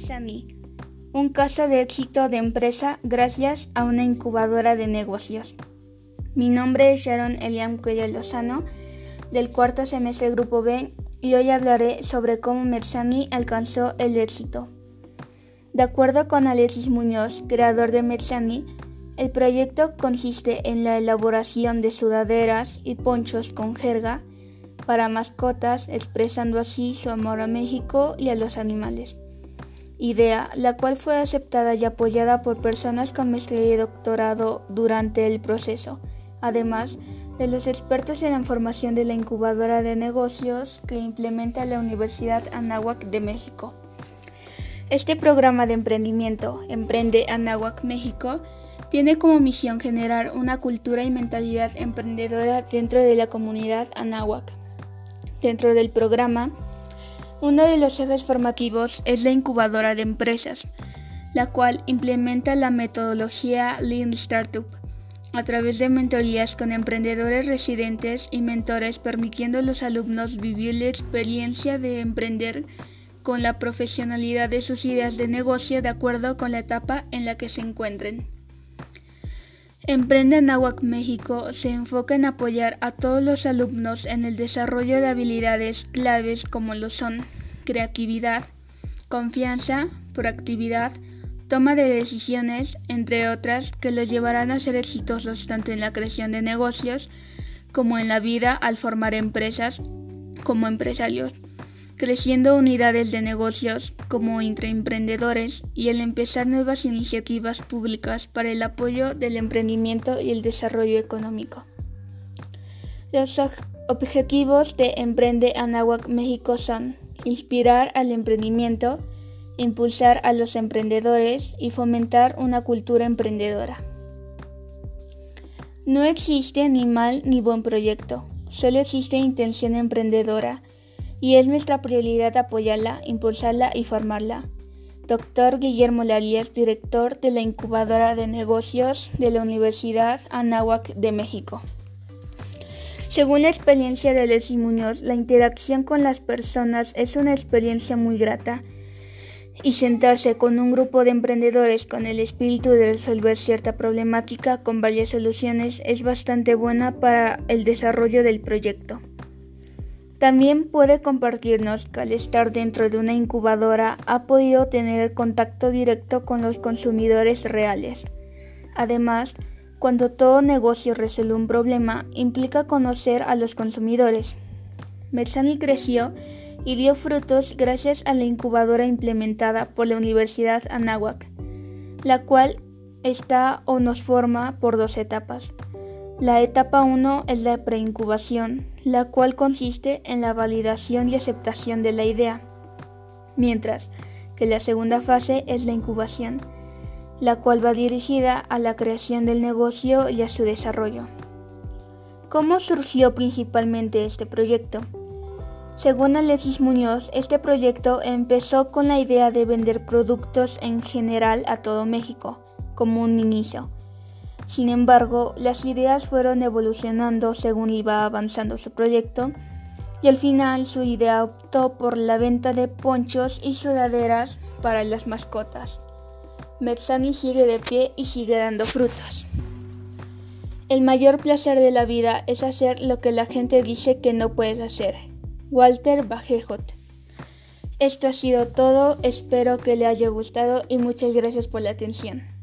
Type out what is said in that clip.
Medsani, un caso de éxito de empresa gracias a una incubadora de negocios. Mi nombre es Sharon Eliam Cuello Lozano, del cuarto semestre Grupo B, y hoy hablaré sobre cómo Medsani alcanzó el éxito. De acuerdo con Alexis Muñoz, creador de Medsani, el proyecto consiste en la elaboración de sudaderas y ponchos con jerga para mascotas, expresando así su amor a México y a los animales. Idea la cual fue aceptada y apoyada por personas con maestría y doctorado durante el proceso, además de los expertos en la formación de la incubadora de negocios que implementa la Universidad Anáhuac de México. Este programa de emprendimiento, Emprende Anáhuac México, tiene como misión generar una cultura y mentalidad emprendedora dentro de la comunidad Anáhuac. Dentro del programa, uno de los ejes formativos es la incubadora de empresas, la cual implementa la metodología Lean Startup a través de mentorías con emprendedores residentes y mentores permitiendo a los alumnos vivir la experiencia de emprender con la profesionalidad de sus ideas de negocio de acuerdo con la etapa en la que se encuentren. Emprende Anáhuac México se enfoca en apoyar a todos los alumnos en el desarrollo de habilidades claves como lo son creatividad, confianza, proactividad, toma de decisiones, entre otras, que los llevarán a ser exitosos tanto en la creación de negocios como en la vida al formar empresas como empresarios creciendo unidades de negocios como intraemprendedores y el empezar nuevas iniciativas públicas para el apoyo del emprendimiento y el desarrollo económico. Los objetivos de Emprende Anáhuac México son inspirar al emprendimiento, impulsar a los emprendedores y fomentar una cultura emprendedora. No existe ni mal ni buen proyecto, solo existe intención emprendedora y es nuestra prioridad apoyarla, impulsarla y formarla. Doctor Guillermo Larías, director de la incubadora de negocios de la Universidad Anáhuac de México. Según la experiencia de Leslie Muñoz, la interacción con las personas es una experiencia muy grata y sentarse con un grupo de emprendedores con el espíritu de resolver cierta problemática con varias soluciones es bastante buena para el desarrollo del proyecto. También puede compartirnos que al estar dentro de una incubadora ha podido tener contacto directo con los consumidores reales. Además, cuando todo negocio resuelve un problema, implica conocer a los consumidores. Mersani creció y dio frutos gracias a la incubadora implementada por la Universidad Anáhuac, la cual está o nos forma por dos etapas. La etapa 1 es la preincubación, la cual consiste en la validación y aceptación de la idea, mientras que la segunda fase es la incubación, la cual va dirigida a la creación del negocio y a su desarrollo. ¿Cómo surgió principalmente este proyecto? Según Alexis Muñoz, este proyecto empezó con la idea de vender productos en general a todo México, como un inicio sin embargo, las ideas fueron evolucionando según iba avanzando su proyecto y al final su idea optó por la venta de ponchos y sudaderas para las mascotas. Metzani sigue de pie y sigue dando frutos. El mayor placer de la vida es hacer lo que la gente dice que no puedes hacer. Walter Bajejot. Esto ha sido todo, espero que le haya gustado y muchas gracias por la atención.